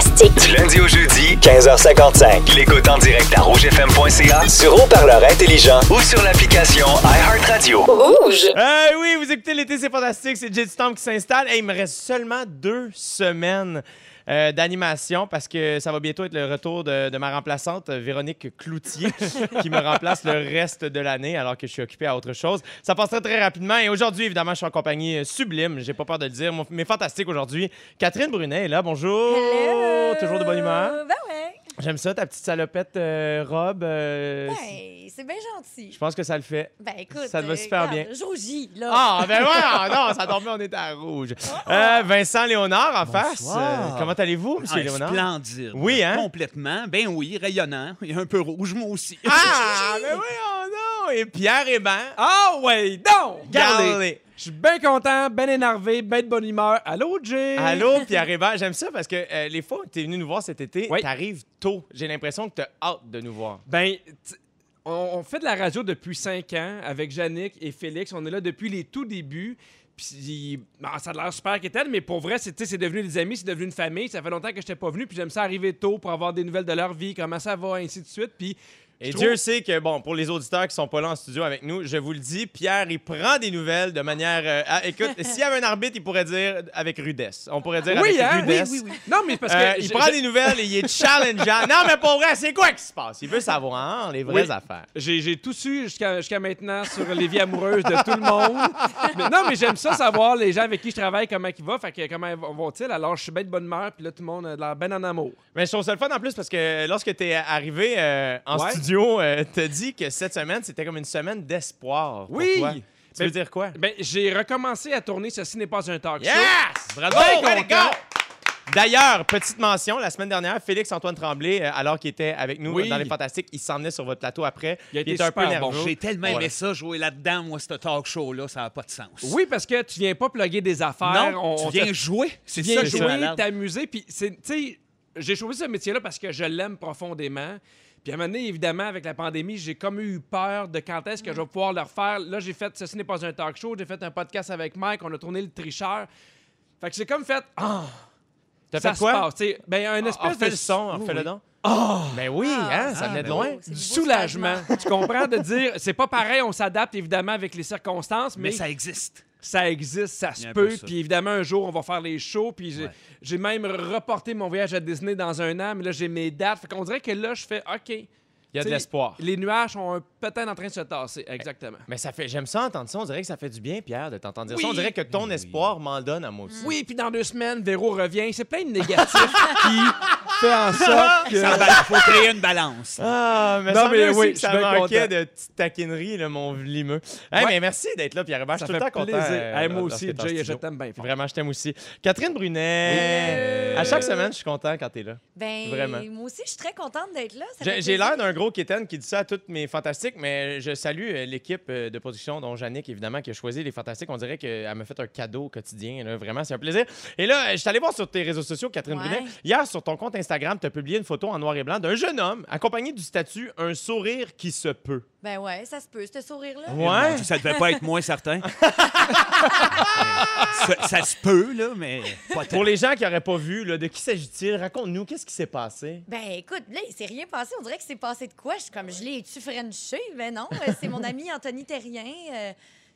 fantastique. Du lundi au jeudi, 15h55. L'écoute en direct à rougefm.ca, sur haut-parleur intelligent ou sur l'application iHeartRadio. Rouge. Euh, oui, vous écoutez l'été, c'est fantastique. C'est Jet Storm qui s'installe. Hey, il me reste seulement deux semaines euh, d'animation parce que ça va bientôt être le retour de, de ma remplaçante, Véronique Cloutier, qui me remplace le reste de l'année alors que je suis occupé à autre chose. Ça passera très rapidement. Et aujourd'hui, évidemment, je suis en compagnie euh, sublime. J'ai pas peur de le dire, mais fantastique aujourd'hui. Catherine Brunet est là. Bonjour. Hello! Toujours de bonne humeur. Ben ouais. J'aime ça, ta petite salopette euh, robe. euh, Ben, c'est bien gentil. Je pense que ça le fait. Ben écoute. ça te va euh, super regarde, bien. Rougis, là. Ah, ben ouais, ah, non, ça dormait, on était à rouge. Euh, Vincent Léonard en face. Bonsoir. Euh, comment allez-vous, monsieur Ah, Léonard? splendide. Oui, hein? Complètement. Ben oui, rayonnant. Il est un peu rouge, moi aussi. Ah, mais oui, oh non! Et Pierre Hébert. Ah ouais, donc! Regardez. Regardez, je suis bien content, bien énervé, bien de bonne humeur. Allô, Jay? Allô, Pierre Hébert. J'aime ça parce que euh, les fois où tu es venu nous voir cet été, Oui. t'arrives tôt. J'ai l'impression que tu as hâte de nous voir. Ben, on, on fait de la radio depuis cinq ans avec Yannick et Félix. On est là depuis les tout débuts. Puis, ben, ça a l'air super qu'étel, mais pour vrai, c'est c'est devenu des amis, c'est devenu une famille. Ça fait longtemps que je n'étais pas venu, puis j'aime ça arriver tôt pour avoir des nouvelles de leur vie, comment ça va, ainsi de suite. Puis, Et Dieu sait que, bon, pour les auditeurs qui sont pas là en studio avec nous, je vous le dis, Pierre, il prend des nouvelles de manière. euh, écoute, s'il y avait un arbitre, il pourrait dire avec rudesse. On pourrait dire Oui, avec hein? Oui, rudesse. oui, oui. Non, mais parce que. Euh, il j'ai- prend des nouvelles et il est challengeant. non, mais pour vrai, c'est quoi qui se passe? Il veut savoir les vraies Oui. affaires. J'ai, j'ai tout su jusqu'à, jusqu'à maintenant sur les vies amoureuses de tout le monde. Mais non, mais j'aime ça savoir les gens avec qui je travaille, comment ils vont, fait que comment vont-ils? Alors, je suis bien de bonne humeur, puis là, tout le monde a de l'air bien en amour. Mais je trouve ça le fun en plus parce que lorsque tu es arrivé euh, en Ouais. studio, euh, t'as dit que cette semaine, c'était comme une semaine d'espoir. pour Oui! toi. Ça veut dire quoi? Ben, j'ai recommencé à tourner Ceci n'est pas un talk show. Yes! Bravo! Bien way to content. go! D'ailleurs, petite mention, la semaine dernière, Félix-Antoine Tremblay, euh, alors qu'il était avec nous Oui. dans les Fantastiques, il s'emmenait sur votre plateau après. Il a été était un peu super nerveux. J'ai tellement aimé Ouais. ça, jouer là-dedans, moi, ce talk show-là, ça n'a pas de sens. Oui, parce que tu viens pas plugger des affaires. Non, on, tu on viens te- jouer. tu C'est viens ça j'ai jouer, malade. t'amuser, puis c'est, tu sais, j'ai choisi ce métier-là parce que je l'aime profondément. Puis à un moment donné, évidemment, avec la pandémie, j'ai comme eu peur de quand est-ce que je vais pouvoir le refaire. Là, j'ai fait Ceci n'est pas un talk show, j'ai fait un podcast avec Mike, on a tourné Le Tricheur. Fait que j'ai comme fait, ah, T'as ça fait se quoi? passe. tu sais. Ben, un Ah, espèce refais de le son, Oui, refais-le oui. donc. Ah! Ben oui, hein, ça Ah, venait de ben loin. Du beau soulagement. tu comprends de dire, c'est pas pareil, on s'adapte évidemment avec les circonstances, mais, Mais ça existe. Ça existe, ça se peut. Puis évidemment, un jour, on va faire les shows. Puis j'ai Ouais. j'ai même reporté mon voyage à Disney dans un an, mais là, j'ai mes dates. Fait qu'on dirait que là, je fais OK. Il y a de l'espoir. Les nuages sont un- peut-être en train de se tasser. Exactement. Mais ça fait, j'aime ça entendre ça. On dirait que ça fait du bien, Pierre, de t'entendre dire ça. On Oui. dirait que ton espoir m'en donne à moi aussi. Oui, puis dans deux semaines, Véro revient. C'est plein de négatifs qui fait en sorte que. Il faut créer une balance. Ah, mais Non, ça mais oui, que je ça manquait content. de petites taquineries, là, mon limeux. Hey, Ouais. mais merci d'être là, Pierre. Je Ça suis tout le fait temps content. plaisir. euh, Hey, moi aussi, Jay, je t'aime bien fort. Vraiment, je t'aime aussi. Catherine Brunet. À chaque semaine, je suis content quand t'es là. Ben, Vraiment. moi aussi, je suis très contente d'être là. J'ai l'air d'un gros kitten qui dit ça à toutes mes fantastiques, mais je salue euh, l'équipe euh, de production, dont Yannick, évidemment, qui a choisi les fantastiques. On dirait qu'elle m'a fait un cadeau au quotidien. là. Vraiment, c'est un plaisir. Et là, je suis allé voir sur tes réseaux sociaux, Catherine Ouais. Brunet. Hier, sur ton compte Instagram, tu as publié une photo en noir et blanc d'un jeune homme accompagné du statut Un sourire qui se peut. Ben ouais, ça se peut, ce sourire-là. Ouais. Ça devait pas être moins certain. ça, ça se peut, là, mais pas. Pour les gens qui n'auraient pas vu, là, de qui s'agit-il? Raconte-nous, qu'est-ce qui s'est passé? Ben écoute, là, il s'est rien passé. On dirait que c'est passé de quoi? Je suis comme, je l'ai-tu frenché? Ben non, euh, c'est mon ami Anthony Terrien. euh,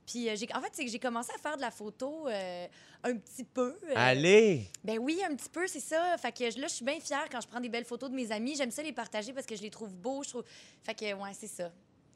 puis euh, j'ai- en fait, c'est que j'ai commencé à faire de la photo euh, un petit peu. euh, Allez! Ben oui, un petit peu, c'est ça. Fait que là, je suis bien fière quand je prends des belles photos de mes amis. J'aime ça les partager parce que je les trouve beaux. Je trouve... Fait que, ouais, c'est ça.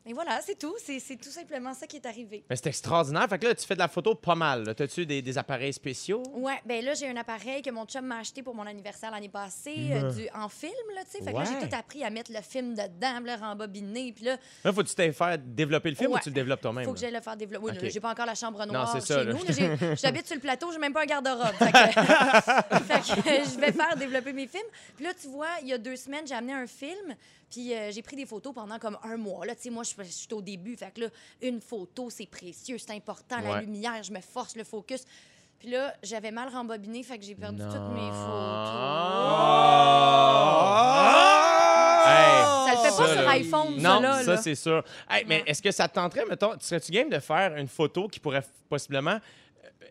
Et voilà, c'est tout. C'est tout simplement ça qui est arrivé. Mais c'est extraordinaire. Fait que là, tu fais de la photo pas mal. là. T'as-tu des, des appareils spéciaux? Ouais, ben là, j'ai un appareil que mon chum m'a acheté pour mon anniversaire l'année passée, euh, du, en film, là, tu sais. Fait que là, j'ai tout appris à mettre le film dedans, le rembobiner. Puis là, Là, faut-tu te faire développer le film ou tu le développes toi-même? faut que là? j'aille le faire développer. Oui, Ok. là, j'ai pas encore la chambre noire c'est chez ça, là. nous. là. J'habite sur le plateau, j'ai même pas un garde-robe. Fait que je vais faire développer mes films. Puis là, tu vois, il y a deux semaines, j'ai amené un film, puis euh, j'ai pris des photos pendant comme un mois. Là, tu sais, moi, je je suis au début. Fait que là, une photo, c'est précieux, c'est important. La Ouais. lumière, je me force le focus. Puis là, j'avais mal rembobiné, fait que j'ai perdu toutes mes photos. Hey, Ça le fait pas ça, sur iPhone, ça, Non, là. ça, là. c'est sûr. Hey, mais est-ce que ça te tenterait, mettons, serais-tu game de faire une photo qui pourrait possiblement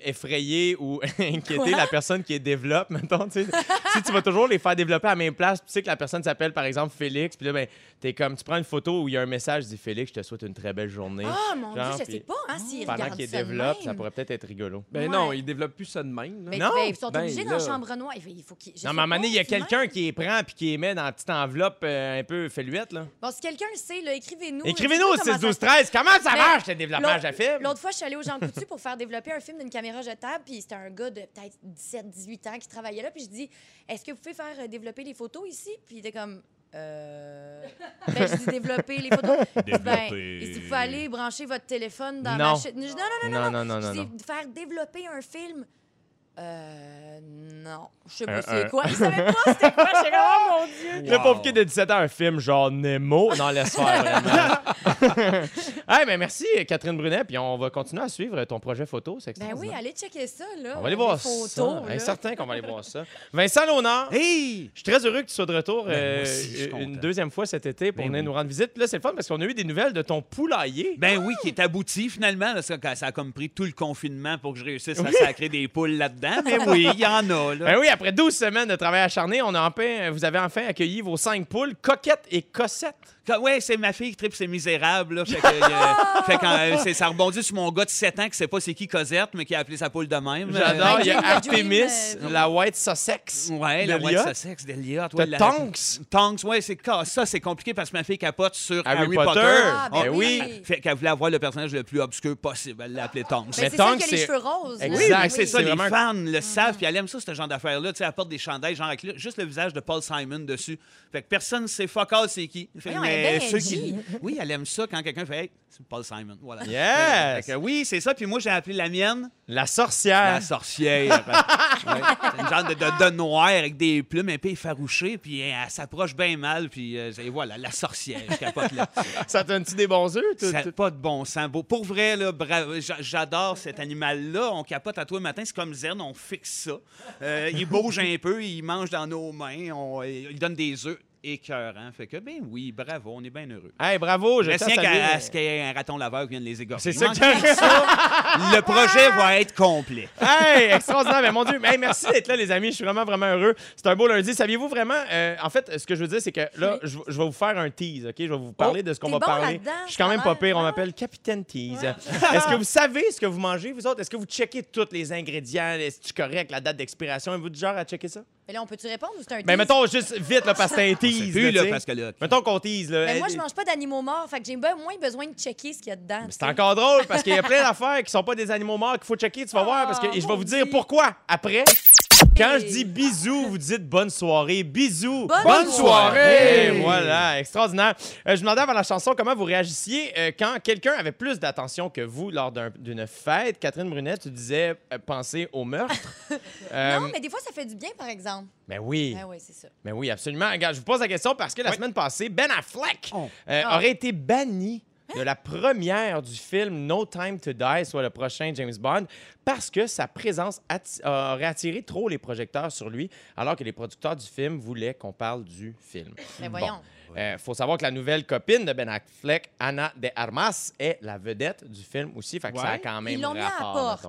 effrayer ou inquiéter Quoi? la personne qui développe, mettons, tu sais. si tu vas toujours les faire développer à la même place, tu sais que la personne s'appelle, par exemple, Félix, puis là, ben, t'es comme, tu prends une photo où il y a un message, dit Félix, je te souhaite une très belle journée. Ah, mon Genre, Dieu, je sais pas, hein, s'ils Pendant regardent qu'il ça pourrait peut-être être rigolo. Ben Ouais. non, ils développent plus ça de même. Ben, Non, ben, ils sont ben obligés dans là. la chambre noire. Il faut, il faut qu'ils- Non, mais à un moment donné, il y a quelqu'un qui les prend puis qui les met dans une petite enveloppe euh, un peu feluette, là. Bon, si quelqu'un le sait, là, écrivez-nous. Écrivez-nous au Dites-nous 6 comment 12 ça- 13 Comment ça marche, le développement de l'autre- film? L'autre fois, je suis allée au Jean Coutu pour faire développer un film d'une caméra jetable, puis c'était un gars de peut-être 17, 18 ans qui travaillait là, puis je dis Est-ce que vous pouvez faire euh, développer les photos ici? Puis il était comme euh... Ben, je dis développer les photos. Je dis, Ben, vous pouvez aller brancher votre téléphone dans Non. ma chaîne. Non, non, non, Non, non. non, non, Je non, dis, non. faire développer un film. Euh. Non. Je sais pas c'est quoi. Il savait pas c'était quoi. J'étais comme, oh mon Dieu. Le pauvre kid de 17 ans, un film genre Nemo. Non, laisse faire, vraiment. hey, mais merci, Catherine Brunet. Puis on va continuer à suivre ton projet photo. C'est Ben oui, allez checker ça, là. On va aller voir les photos, ça. là. Hey, certain qu'on va aller voir ça. Vincent Léonard, Hey! je suis très heureux que tu sois de retour Ben, euh, aussi, je une deuxième fois cet été pour Ben venir oui. nous rendre visite. Puis là, c'est le fun parce qu'on a eu des nouvelles de ton poulailler. Ben oui, qui est abouti finalement. là, ça, ça a comme pris tout le confinement pour que je réussisse à sacrer des poules là-dedans. Oui, il y en a. Ben oui, après 12 semaines de travail acharné, on a enfin, vous avez enfin accueilli vos cinq poules, Coquette et Cossette. Ouais, c'est ma fille qui tripe, c'est misérable. Là, fait que, euh, fait que, euh, c'est- ça rebondit sur mon gars de 7 ans qui sait pas c'est qui Cosette, mais qui a appelé sa poule de même. J'adore. Il y a Artemis, euh, la White Sussex. Ouais, la White. Sussex d'Eliott. Ouais, la- Tonks. Tonks, ouais, c'est ça, c'est compliqué parce que ma fille capote sur Harry Harry, Potter. Potter. Ah, ben Ben oui. Fait qu'elle voulait avoir le personnage le plus obscur possible. Elle l'a appelé Tonks. Ben, Mais c'est qui a les c'est- cheveux roses. là. Oui, Exact, mais c'est ça, c'est les vraiment- fans le savent, puis elle aime ça, ce genre d'affaires-là. Tu sais, elle porte des chandails, genre avec juste le visage de Paul Simon dessus. Fait que personne ne sait fuck all c'est qui. Fait, Ceux edgy. Oui, elle aime ça quand quelqu'un fait Hey, c'est Paul Simon. Voilà. Yes! Fait que oui, c'est ça. Puis moi, j'ai appelé la mienne La sorcière. la sorcière. Ouais. C'est une genre de, de, de noir avec des plumes un peu effarouchées, puis elle, s'approche bien mal, puis euh, voilà, la sorcière. Je capote là. Ça te donne-tu des bons œufs? tout- Ça n'a pas de bon sens. Beau- Pour vrai, là, bra- j'a- j'adore cet animal-là. On capote à toi le matin. C'est comme Zen, on fixe ça. Euh, il bouge un peu, il mange dans nos mains, on- il donne des œufs écœurants. Fait que, ben oui, bravo, on est bien heureux. Hey, bravo, je Reste tiens qu'à à ce qu'il y ait un raton laveur qui vienne les égorger. C'est ça que ça. Le projet va être complet. Hey, extraordinaire. Mais mon Dieu, hey, merci d'être là, les amis. Je suis vraiment, vraiment heureux. C'est un beau lundi. Saviez-vous vraiment? euh, en fait, ce que je veux dire, c'est que là, je, je vais vous faire un tease, OK? Je vais vous parler de ce qu'on va bon parler. Je suis quand même pas pire. On Ouais, m'appelle Capitaine Tease. Est-ce que vous savez ce que vous mangez, vous autres? Est-ce que vous checkez tous les ingrédients? Est-ce correct, la date d'expiration? Êtes-vous du genre à checker ça? Mais là, on peut-tu répondre ou c'est un Ben, tease? mettons juste vite, là, parce que c'est un tease. Plus, là, parce que là. Mettons qu'on tease, là. Mais moi, Euh, je mange pas d'animaux morts, fait que j'ai moins besoin de checker ce qu'il y a dedans. C'est encore drôle parce qu'il y a plein d'affaires qui sont pas des animaux morts qu'il faut checker. Tu vas Ah, voir parce que et je vais vous dire pourquoi après. Quand je dis bisous, vous dites bonne soirée. Bisous. Bonne Bonne soirée. Et voilà, extraordinaire. Euh, je me demandais avant la chanson comment vous réagissiez euh, quand quelqu'un avait plus d'attention que vous lors d'un- d'une fête? Catherine Brunet, tu disais euh, penser au meurtre. Euh, Non, mais des fois, ça fait du bien, par exemple. ben oui. Ben oui, c'est ça. Ben oui, absolument. Regarde, je vous pose la question parce que la Oui. semaine passée, Ben Affleck Oh. euh, Ah. aurait été banni de la première du film No Time to Die, soit le prochain James Bond, parce que sa présence atti- aurait attiré trop les projecteurs sur lui, alors que les producteurs du film voulaient qu'on parle du film. Mais Bon. Voyons. Euh, faut savoir que la nouvelle copine de Ben Affleck, Anna de Armas, est la vedette du film aussi. Fait que ça a quand même Ils l'ont mis à la rapport.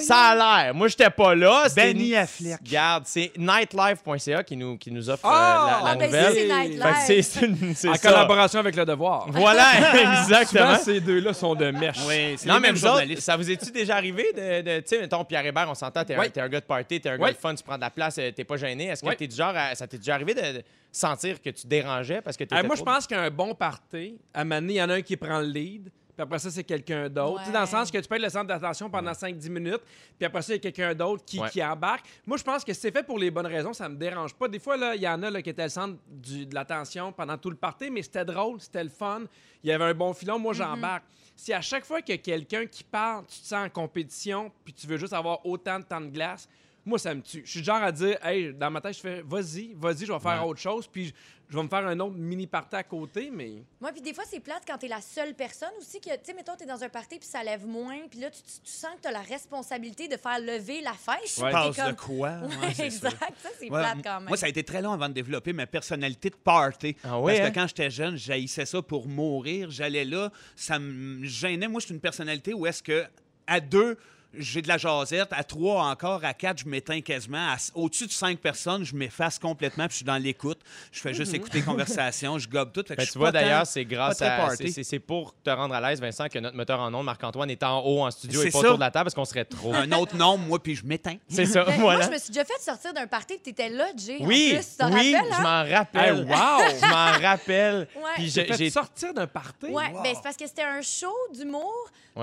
Ça a l'air. Moi, j'étais pas là. Benny une- Affleck. Regarde, c'est nightlife.ca qui nous, qui nous offre euh, Ah! la, la Ah, ben nouvelle. c'est une- c'est En ça. collaboration avec Le Devoir. Voilà, Souvent, exactement. ces deux-là sont de mèche. Oui, c'est Non, mais vous autres, ça vous est-tu déjà arrivé de, de- tu sais, mettons, Pierre Hébert, on s'entend, t'es un, Oui. t'es un gars de party, t'es un gars de fun, tu prends de la place, euh, t'es pas gêné. Est-ce que t'es du genre, à- ça t'est déjà arrivé de, de sentir que tu dérangeais parce que Euh, moi, je pense qu'un bon party, à un moment donné, il y en a un qui prend le lead, puis après ça, c'est quelqu'un d'autre. Tu sais, Dans le sens que tu peux être le centre d'attention pendant 5-10 minutes, puis après ça, il y a quelqu'un d'autre qui, Ouais. qui embarque. Moi, je pense que si c'est fait pour les bonnes raisons, ça me dérange pas. Des fois, là, il y en a là, qui étaient le centre du- de l'attention pendant tout le party, mais c'était drôle, c'était le fun. Il y avait un bon filon, moi, j'embarque. Si à chaque fois qu'il y a quelqu'un qui parle, tu te sens en compétition, puis tu veux juste avoir autant de temps de glace, moi, ça me tue. Je suis genre à dire, hey, dans ma tête, je fais, vas-y, vas-y, je vais faire Ouais. autre chose, puis je, vais me faire un autre mini party à côté, mais. Moi, puis des fois, c'est plate quand t'es la seule personne aussi que, tu sais, mettons, t'es dans un party puis ça lève moins, puis là, tu, tu- tu sens que t'as la responsabilité de faire lever la T'es passes comme- de quoi? Ouais, Ouais, ça. exact. Ça, c'est Ouais, plate quand même. Moi, ça a été très long avant de développer ma personnalité de party. Ah ouais, Parce hein? que quand j'étais jeune, j'haïssais ça pour mourir. J'allais là, ça me gênait. Moi, je suis une personnalité où est-ce que à deux, j'ai de la jasette. À trois, encore, à quatre, je m'éteins quasiment. Au-dessus de cinq personnes, je m'efface complètement, puis je suis dans l'écoute. Je fais juste écouter conversation, je gobe tout. Fait que Ben, je tu vois, d'ailleurs, c'est grâce à. party. c'est- C'est c'est pour te rendre à l'aise, Vincent, que notre moteur en ondes, Marc-Antoine, est en haut en studio et C'est pas ça. autour de la table parce qu'on serait trop. un autre nom, moi, puis je m'éteins. C'est ça, Ben, voilà. Moi, je me suis déjà fait sortir d'un party et t'étais là, Jay. Oui, en plus, tu t'en oui, rappelles, je hein? m'en rappelle. Hey, wow! Je m'en rappelle. Ouais. Puis J'ai sortir d'un party? Ouais, ben c'est parce que c'était un show d'humour.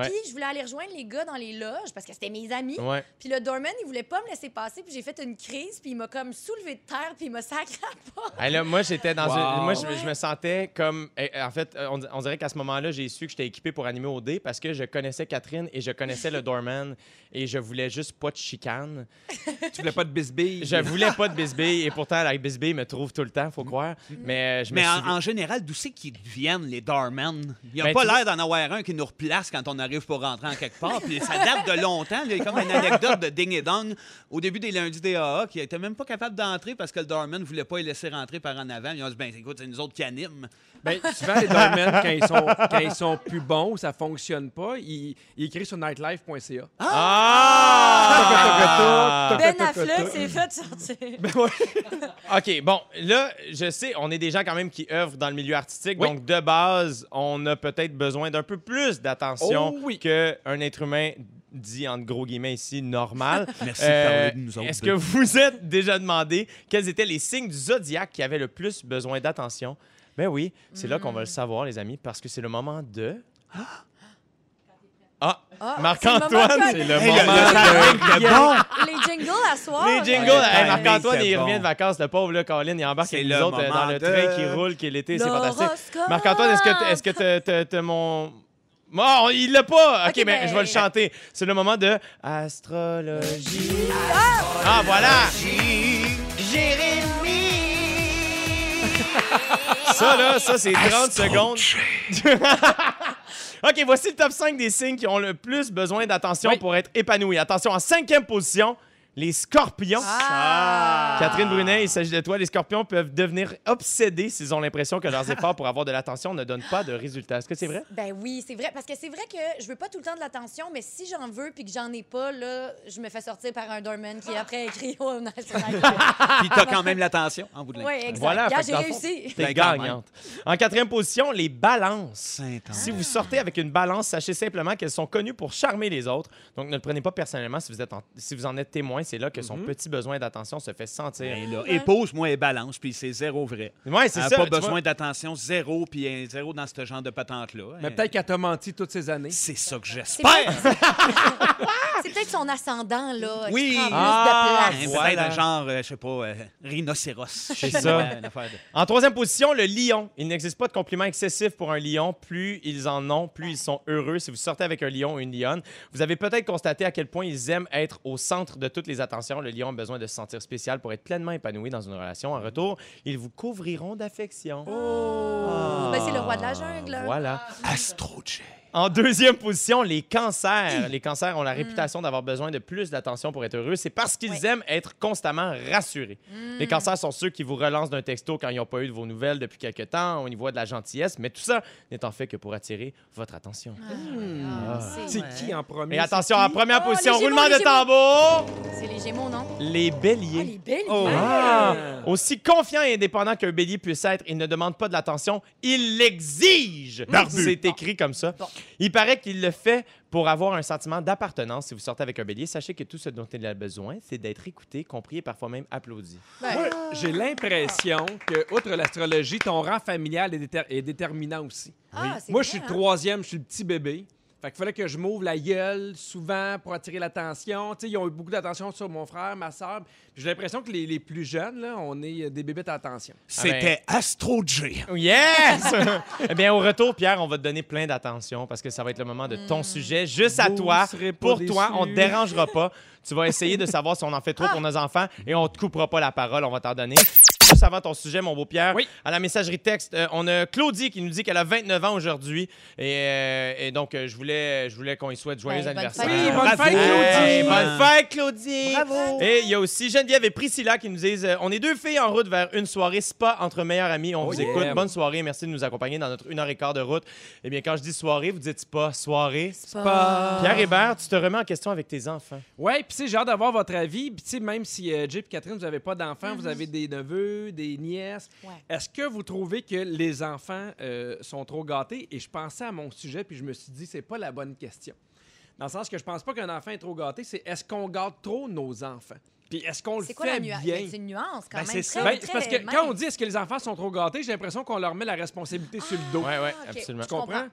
Puis je voulais aller rejoindre les gars dans les loges parce que c'était mes amis. Ouais. Puis le doorman, il voulait pas me laisser passer. Puis j'ai fait une crise. Puis il m'a comme soulevé de terre. Puis il m'a sacré à la porte. Hey, là, moi, j'étais dans Wow. une. Moi, je, Ouais. je me sentais comme. En fait, euh, on, on dirait qu'à ce moment-là, j'ai su que j'étais équipé pour animer au dé parce que je connaissais Catherine et je connaissais le doorman et je voulais juste pas de chicane. Tu voulais pas de bisbille. Je voulais pas de bisbille et pourtant, la bisbille me trouve tout le temps, faut croire. Mais euh, je me Mais en, suis- en général, d'où c'est qu'ils deviennent, les Darmen? Il n'y a Ben, pas tu l'air d'en avoir un qui nous replace quand on arrive pour rentrer en quelque part. Puis ça date de longtemps. Il y a comme une anecdote de Ding et Dong au début des lundis des AA qui était même pas capable d'entrer parce que le Darman ne voulait pas les laisser rentrer par en avant. Ils ont dit, ben écoute, c'est nous autres qui animent. Ben, souvent, les doormen, quand ils sont, quand ils sont plus bons ou ça fonctionne pas, ils, ils écrivent sur nightlife.ca. Ah! Ben Affleck s'est fait sortir. OK, bon, là, je sais, on est des gens quand même qui œuvrent dans le milieu artistique, Oui. donc de base, on a peut-être besoin d'un peu plus d'attention Oh oui. qu'un être humain dit, entre gros guillemets ici, normal. Merci de Euh, parler de nous autres. Est-ce que vous êtes déjà demandé quels étaient les signes du zodiaque qui avaient le plus besoin d'attention? Ben oui, c'est là qu'on va le savoir, les amis, parce que c'est le moment de... Ah, Ah, Marc-Antoine, c'est le Hey, moment le- le- le bon! Les jingles à soir. Les jingles, hey, Marc-Antoine, il revient bon. de vacances, le pauvre, là, Colin, il embarque avec nous autres euh, dans le de- train qui roule, qui est l'été, c'est fantastique. Marc-Antoine, est-ce que t- est-ce mon... Bon, il l'a pas! OK, mais ben- je vais le chanter. C'est le moment de Astrologie. Ah, voilà! Jérémy! ça, là, ça, c'est 30 secondes. OK, voici le top 5 des signes qui ont le plus besoin d'attention Oui. pour être épanouis. Attention, en cinquième position, les scorpions. Ah. Catherine Brunet, il s'agit de toi. Les scorpions peuvent devenir obsédés s'ils ont l'impression que leurs efforts pour avoir de l'attention ne donnent pas de résultats. Est-ce que c'est vrai? Ben oui, c'est vrai. Parce que c'est vrai que je veux pas tout le temps de l'attention, mais si j'en veux puis que j'en ai pas, là, je me fais sortir par un doorman qui après écrit au national. Puis t'as quand même l'attention en bout de ligne. Oui, exact. Voilà, j'ai réussi. T'es gagnante. En quatrième position, les balances. Si vous sortez avec une balance, sachez simplement qu'elles sont connues pour charmer les autres. Donc, ne le prenez pas personnellement si vous, êtes en, si vous en êtes témoin. C'est là que son petit besoin d'attention se fait sentir. Ben là, épouse-moi et balance, puis c'est zéro vrai. Ouais, c'est ça. pas besoin vois. d'attention, zéro, puis un zéro dans ce genre de patente-là. Mais Euh, peut-être qu'elle t'a menti toutes ces années. C'est ça que j'espère. peut-être c'est peut-être son ascendant, là, Oui. qui prend plus Ah, de place. Hein, Voilà. Peut-être un genre, euh, je sais pas, euh, rhinocéros. C'est ça. Une de- En troisième position, le lion. Il n'existe pas de compliment excessif pour un lion. Plus ils en ont, plus ils sont heureux. Si vous sortez avec un lion ou une lionne, vous avez peut-être constaté à quel point ils aiment être au centre de toutes les attentions. Le lion a besoin de se sentir spécial pour être pleinement épanoui dans une relation. En retour, ils vous couvriront d'affection. Oh, ben, c'est le roi de la jungle. Voilà. Astro J. En deuxième position, les cancers. Les cancers ont la réputation d'avoir besoin de plus d'attention pour être heureux. C'est parce qu'ils aiment être constamment rassurés. Les cancers sont ceux qui vous relancent d'un texto quand ils n'ont pas eu de vos nouvelles depuis quelque temps. On y voit de la gentillesse, mais tout ça n'étant fait que pour attirer votre attention. Ah, C'est c'est qui en premier? Et attention, en première Oh, position, Gémeaux, roulement de tambour, c'est les Gémeaux, non? les béliers. Ah, les béliers. Oh. Ah! Aussi confiant et indépendant qu'un bélier puisse être, il ne demande pas de l'attention, il l'exige. C'est écrit comme ça. Bon. Il paraît qu'il le fait pour avoir un sentiment d'appartenance. Si vous sortez avec un bélier, sachez que tout ce dont il a besoin, c'est d'être écouté, compris et parfois même applaudi. Ben, Moi, j'ai l'impression que, outre l'astrologie, ton rang familial est, déter- est déterminant aussi. ah, Moi, je suis le hein? troisième, je suis le petit bébé. Fait qu'il fallait que je m'ouvre la gueule souvent pour attirer l'attention. Tu sais, ils ont eu beaucoup d'attention sur mon frère, ma soeur. J'ai l'impression que les, les plus jeunes, là, on est euh, des bébés d'attention. C'était Astro J. Yes! eh bien, au retour, Pierre, on va te donner plein d'attention parce que ça va être le moment de ton sujet, juste à Vous toi, pour toi. On te dérangera pas. Tu vas essayer de savoir si on en fait trop pour nos enfants et on te coupera pas la parole. On va t'en donner. Avant ton sujet, mon beau Pierre, Oui. à la messagerie texte, euh, on a Claudie qui nous dit qu'elle a 29 ans aujourd'hui. Et, euh, et donc, euh, je voulais, je voulais qu'on lui souhaite joyeux bonne anniversaire. fête. Oui, bonne fête, Claudie! Bonne fête, Claudie! Bravo. Et il y a aussi Geneviève et Priscilla qui nous disent euh, On est deux filles en route vers une soirée spa entre meilleurs amis. On Oh vous yeah. écoute. Bonne soirée. Merci de nous accompagner dans notre une heure et quart de route. Eh bien, quand je dis soirée, vous dites spa, soirée. Pas- Pierre Hébert, tu te remets en question avec tes enfants. Ouais, puis j'ai hâte d'avoir votre avis. Puis même si euh, Jay et Catherine, vous n'avez pas d'enfants, Mhm. vous avez des neveux, des nièces. Ouais. Est-ce que vous trouvez que les enfants euh, sont trop gâtés? Et je pensais à mon sujet, puis je me suis dit, c'est pas la bonne question. Dans le sens que je pense pas qu'un enfant est trop gâté, c'est est-ce qu'on gâte trop nos enfants? Puis est-ce qu'on le C'est quoi fait la nuance? bien? C'est une nuance quand Ben, même? c'est Ben, parce que quand on dit est-ce que les enfants sont trop gâtés, j'ai l'impression qu'on leur met la responsabilité sur le dos. Ouais, Ah, ok. absolument. Tu comprends?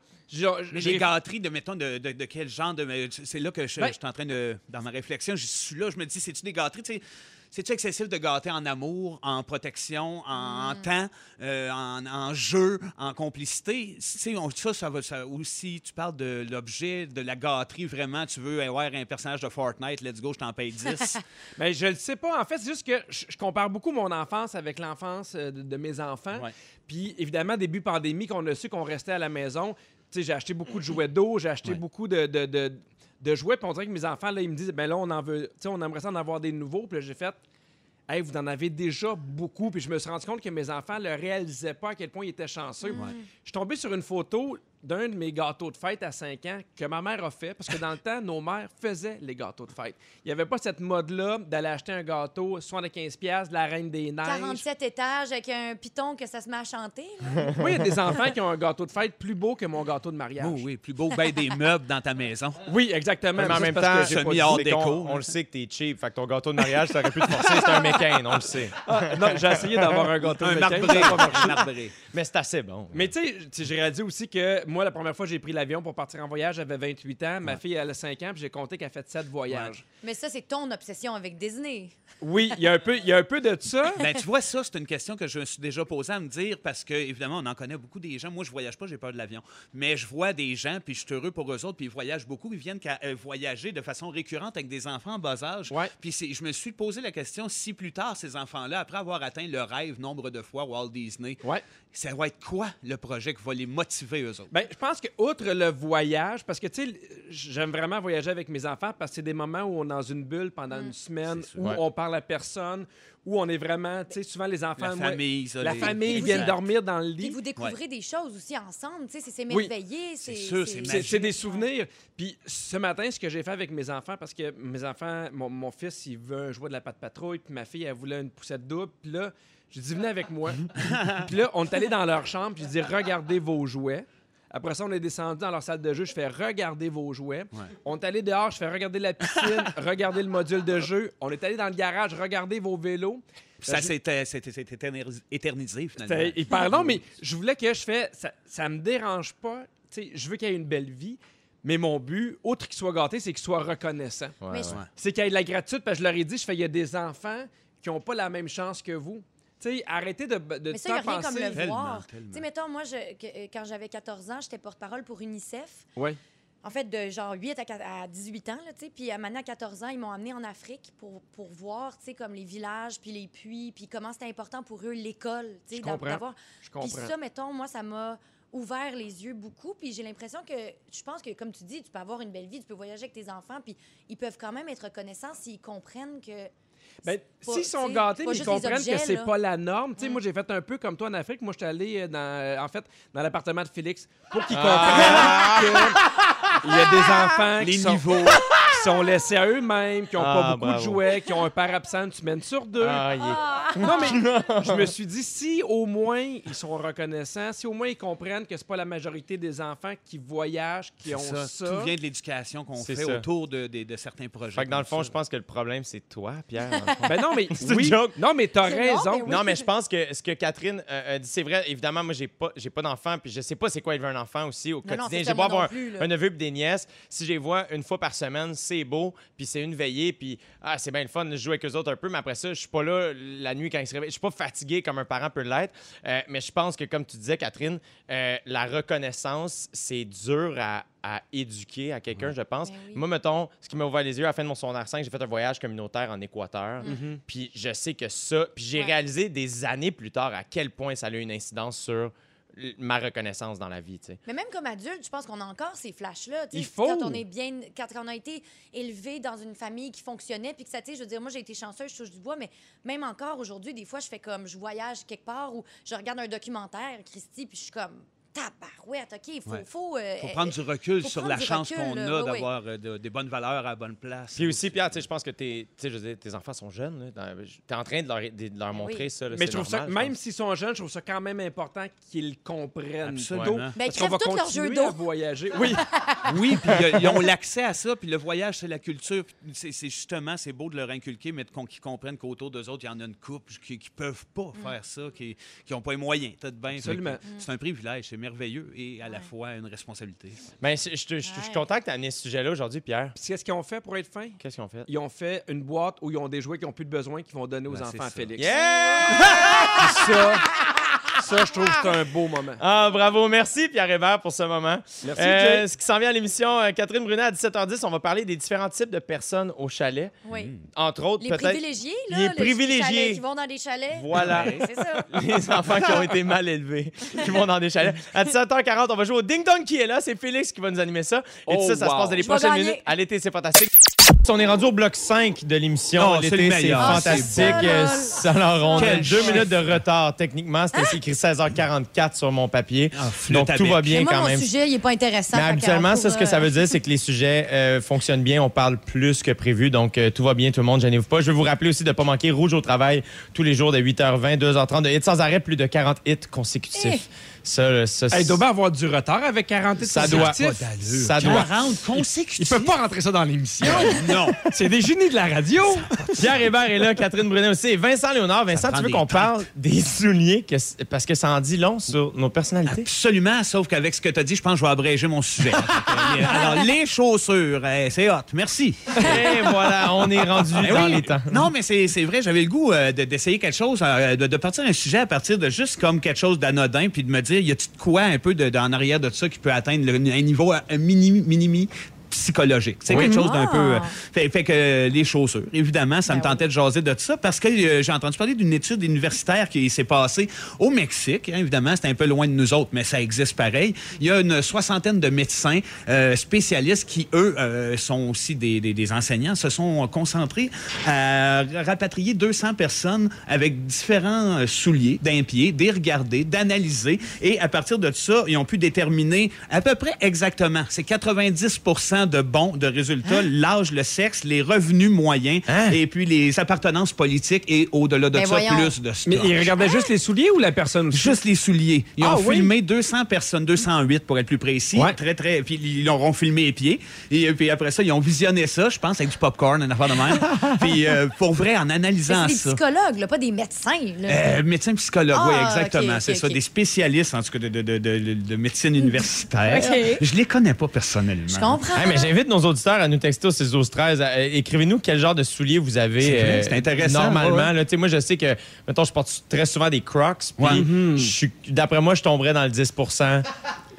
Mais les gâteries de, mettons, de, de, de quel genre de. C'est là que je, Ben- je suis en train de. Dans ma réflexion, je suis là, je me dis, c'est-tu des gâteries? tu sais, C'est-tu excessif de gâter en amour, en protection, en, en temps, euh, en, en jeu, en complicité? Tu sais, on- ça, ça va ça, aussi. Tu parles de l'objet, de la gâterie, vraiment. Tu veux avoir un personnage de Fortnite, let's go, je t'en paye 10. Ben, je le sais pas. En fait, c'est juste que je, je compare beaucoup mon enfance avec l'enfance euh, de, de mes enfants. Ouais. Puis, évidemment, début pandémie, qu'on a su qu'on restait à la maison, j'ai acheté beaucoup de jouets d'eau, j'ai acheté Ouais. beaucoup de, de, de- de jouets. Puis, on dirait que mes enfants, là, ils me disent, ben là, on en veut, tu sais, on aimerait ça en avoir des nouveaux. Puis, j'ai fait, hey, vous en avez déjà beaucoup. Puis, je me suis rendu compte que mes enfants ne réalisaient pas à quel point ils étaient chanceux. Je suis tombé sur une photo d'un de mes gâteaux de fête à 5 ans que ma mère a fait, parce que dans le temps, nos mères faisaient les gâteaux de fête. Il n'y avait pas cette mode-là d'aller acheter un gâteau 75$ piastres de la Reine des Neiges. 47 étages avec un piton que ça se met à chanter. là. Moi, il y a des enfants qui ont un gâteau de fête plus beau que mon gâteau de mariage. oh oui, plus beau que ben des meubles dans ta maison. Oui, exactement. Mais en même temps, semi hors déco. qu'on- on le sait que t'es cheap. Fait que ton gâteau de mariage, ça aurait pu te forcer. C'est un mécain, on le sait. Ah, non, j'ai essayé d'avoir un gâteau Un de marbré. Marché. Un marbré. Mais c'est assez bon. Mais tu sais, tu sais, j'ai réalisé aussi que moi, la première fois j'ai pris l'avion pour partir en voyage, j'avais 28 ans. Ma fille, elle a 5 ans, puis j'ai compté qu'elle a fait 7 voyages. Mais ça, c'est ton obsession avec Disney. Oui, il y, a un peu- il y a un peu de ça. Ben, tu vois, ça, c'est une question que je me suis déjà posée à me dire parce que, évidemment, on en connaît beaucoup des gens. Moi, je voyage pas, j'ai peur de l'avion. Mais je vois des gens, puis je suis heureux pour eux autres, puis ils voyagent beaucoup. Ils viennent qu'à, euh, voyager de façon récurrente avec des enfants en bas âge. Ouais. Puis je me suis posé la question si plus tard, ces enfants-là, après avoir atteint le rêve nombre de fois Walt Disney, Ouais. ça va être quoi le projet qui va les motiver eux autres? Ben, je pense que outre le voyage, parce que tu sais, j'aime vraiment voyager avec mes enfants parce que c'est des moments où on est dans une bulle pendant une semaine, où Ouais. on parle à personne, où on est vraiment, tu sais, souvent les enfants, La moi, famille, ça, la les- famille Exact. viennent dormir dans le Puis lit. vous découvrez des choses aussi ensemble. Tu sais, c'est Oui. s'émerveiller. C'est sûr, c'est C'est des souvenirs. Puis ce matin, ce que j'ai fait avec mes enfants, parce que mes enfants, mon, mon fils, il veut jouer de la patte patrouille, puis ma fille, elle voulait une poussette double. Puis là, j'ai dit, venez avec moi. puis là, on est allé dans leur chambre, puis j'ai dit, regardez vos jouets. Après ça, on est descendu dans leur salle de jeu. Je fais regarder vos jouets. Ouais. On est allé dehors. Je fais regarder la piscine, regarder le module de jeu. On est allé dans le garage, regarder vos vélos. Puis ça s'est éternisé, finalement. C'était hyper long, mais je voulais que je fais. Ça, ça me dérange pas. Tu sais, je veux qu'il y ait une belle vie. Mais mon but, autre qu'il soit gâté, c'est qu'il soit reconnaissant. Ouais, ouais. C'est qu'il y ait de la gratitude, parce que je leur ai dit, je fais, il y a des enfants qui n'ont pas la même chance que vous. Tu sais, arrêtez de, de Mais ça, il n'y a rien comme le Tellement, voir. Tu sais, mettons, moi, je- que- euh, quand j'avais 14 ans, j'étais porte-parole pour UNICEF. Ouais. En fait, de genre 8 à, 4 à 18 ans, là, tu sais. Puis à maintenant, à 14 ans, ils m'ont amené en Afrique pour, pour voir, tu sais, comme les villages, puis les puits, puis comment c'était important pour eux, l'école, tu sais, Je d'a- comprends. d'avoir... Je Puis comprends. ça, mettons, moi, ça m'a ouvert les yeux beaucoup. Puis j'ai l'impression que, je pense que, comme tu dis, tu peux avoir une belle vie, tu peux voyager avec tes enfants, puis ils peuvent quand même être reconnaissants s'ils comprennent que... Ben, s'ils sont gâtés, ils comprennent objets, que c'est pas la norme. Tu sais, Mm. moi, j'ai fait un peu comme toi en Afrique. Moi, j'étais allé euh, dans, euh, en fait, dans l'appartement de Félix pour qu'il Ah! comprenne qu'il y a des enfants Les qui sont, niveaux. qui sont laissés à eux-mêmes, qui n'ont Ah, pas beaucoup bravo. de jouets, qui ont un père absent une semaine sur deux. Ah, il est- Non, mais je me suis dit, si au moins ils sont reconnaissants, si au moins ils comprennent que c'est pas la majorité des enfants qui voyagent, qui ont ça. ça. Tout vient de l'éducation qu'on fait ça. autour de, de- de certains projets. Fait que dans le fond, ça. je pense que le problème, c'est toi, Pierre. Ben non, mais oui. joke. Non, mais t'as non, raison. mais oui. Non, mais je pense que ce que Catherine euh, a dit, c'est vrai. Évidemment, moi, j'ai pas, j'ai pas d'enfant, puis je sais pas c'est quoi élever un enfant aussi au Non, quotidien. J'ai beau avoir plus, un neveu et des nièces. Si je les vois une fois par semaine, c'est c'est beau, puis c'est une veillée, puis ah, c'est bien le fun, je joue avec eux autres un peu, mais après ça, je suis pas là la nuit quand ils se réveillent. Je suis pas fatigué comme un parent peut l'être. Euh, mais je pense que, comme tu disais, Catherine, euh, la reconnaissance, c'est dur à, à éduquer à quelqu'un, je pense. Ben oui. Moi, mettons, ce qui m'a ouvert les yeux à la fin de mon secondaire 5, j'ai fait un voyage communautaire en Équateur. Mm. Puis je sais que ça, puis j'ai Ouais. réalisé des années plus tard à quel point ça a eu une incidence sur ma reconnaissance dans la vie. Mais même comme adulte, je pense qu'on a encore ces flashs-là. Il faut. Quand on est bien, quand on a été élevé dans une famille qui fonctionnait, puis que ça, tu sais, je veux dire, moi j'ai été chanceuse, je touche du bois, mais même encore aujourd'hui, des fois, je fais comme, je voyage quelque part ou je regarde un documentaire, Christy, puis je suis comme, tabarouette, ok, il faut, Ouais. faut, euh, faut prendre du recul sur la chance qu'on a Oui, oui. d'avoir euh, de- des bonnes valeurs à la bonne place. Puis aussi, Pierre, tu je pense que t'es, tu sais, je veux dire, tes enfants sont jeunes. Dans- T'es en train de leur, de leur Ben montrer oui. ça. là, Mais je trouve ça, normal, même s'ils sont jeunes, je trouve ça quand même important qu'ils comprennent. Absolument. plutôt, Ben, Parce qu'on va crèvent tous leurs jeux continuer à d'eau. voyager. Oui, Oui, puis euh, ils ont l'accès à ça. Puis le voyage, c'est la culture. C'est justement, c'est beau de leur inculquer, mais qu'ils comprennent qu'autour d'eux autres, il y en a une couple qui, qui peuvent pas Mm. faire ça, qui n'ont pas les moyens. Absolument. C'est un privilège, c'est merveilleux et à la Ouais. fois une responsabilité. Ben, je, je, je- je suis content que tu amené ce sujet-là aujourd'hui, Pierre. Puis qu'est-ce qu'ils ont fait pour être fin? Qu'est-ce qu'ils ont fait? Ils ont fait une boîte où ils ont des jouets qui n'ont plus de besoin, qu'ils vont donner aux Ben, enfants à. Félix. Yeah! Ça, ça, je trouve que c'est un beau moment. Ah, bravo. Merci, Pierre Hébert, pour ce moment. Merci, Euh, ce qui s'en vient à l'émission, euh, Catherine Brunet, à 17h10, on va parler des différents types de personnes au chalet. Oui. Entre autres, Les peut-être privilégiés, là. Les le- privilégiés. chalets qui vont dans des chalets. Voilà. Ouais, c'est ça. les enfants qui ont été mal élevés, qui vont dans des chalets. À 17h40, on va jouer au Ding Dong qui est là. C'est Félix qui va nous animer ça. Et Oh, tout ça, ça se passe dans les Je prochaines minutes. À l'été, c'est fantastique. On est rendu au bloc 5 de l'émission. C'est L'été, c'est. Ah, fantastique. bon. Euh, Alors, on a deux chef. minutes de retard techniquement. C'était écrit 16h44 sur mon papier. Ah, Donc, tout va bien moi, quand mon même. sujet, il n'est pas intéressant. Mais habituellement, ça, ce que ça veut dire, c'est que les sujets euh, fonctionnent bien. On parle plus que prévu. Donc, euh, tout va bien, tout le monde. Gênez-vous pas. Je veux vous rappeler aussi de ne pas manquer Rouge au travail tous les jours de 8h20, 2h30, de hits sans arrêt, plus de 40 hits consécutifs. Ça, là, ça, Hey, il doit bien avoir du retard avec 40 titres ça doit. Ça doit. 40 Il consécutifs. peut pas rentrer ça dans l'émission. Non. C'est des génies de la radio. Pierre Hébert est là, Catherine Brunet aussi, Vincent Léonard. Vincent, tu veux qu'on parle des souliers que parce que ça en dit long sur nos personnalités? Absolument, sauf qu'avec ce que tu as dit, je pense que je vais abréger mon sujet. Alors, les chaussures, eh, c'est hot. Merci. Et voilà, on est rendu Ben dans oui. les temps. Non, mais c'est vrai, j'avais le goût euh, de- d'essayer quelque chose, euh, de, de partir un sujet à partir de juste comme quelque chose d'anodin, puis de me dire, y a-tu de quoi un peu de, de- en arrière de ça qui peut atteindre un niveau minimi, minimi psychologique. C'est Oui. quelque chose d'un Ah. peu... euh, fait, fait que les chaussures, évidemment, ça Ben me tentait de jaser de ça parce que euh, j'ai entendu parler d'une étude universitaire qui s'est passée au Mexique. hein, évidemment, c'est un peu loin de nous autres, mais ça existe pareil. Il y a une soixantaine de médecins euh, spécialistes qui, eux, euh, sont aussi des, des- des enseignants, se sont concentrés à rapatrier 200 personnes avec différents souliers d'un pied, des regarder, d'analyser. Et à partir de ça, ils ont pu déterminer à peu près exactement, c'est 90 de bons de résultats, l'âge, le sexe, les revenus moyens Hein? et puis les appartenances politiques et au-delà de Ben ça, voyons. plus de Mais stock. il regardait juste les souliers ou la personne aussi? Juste les souliers. Ils Ah ont oui? filmé 200 personnes, 208 pour être plus précis. Ouais. Très, très. Puis ils auront filmé les pieds. Et puis après ça, ils ont visionné ça, je pense, avec du popcorn, une affaire de même. puis euh, pour vrai, en analysant C'est des ça. psychologues, là, pas des médecins. Euh, médecin psychologue, Ah, oui, exactement. ok, ok, c'est ça, des spécialistes, en tout cas, de, de, de, de- de médecine universitaire. Je les connais pas personnellement. Je comprends. Hey, mais j'invite nos auditeurs à nous texter au 6 12 13. Euh, Écrivez-nous quel genre de souliers vous avez C'est euh, intéressant, normalement. là. Moi, je sais que, mettons, je porte très souvent des Crocs. Puis, d'après moi, je tomberais dans le 10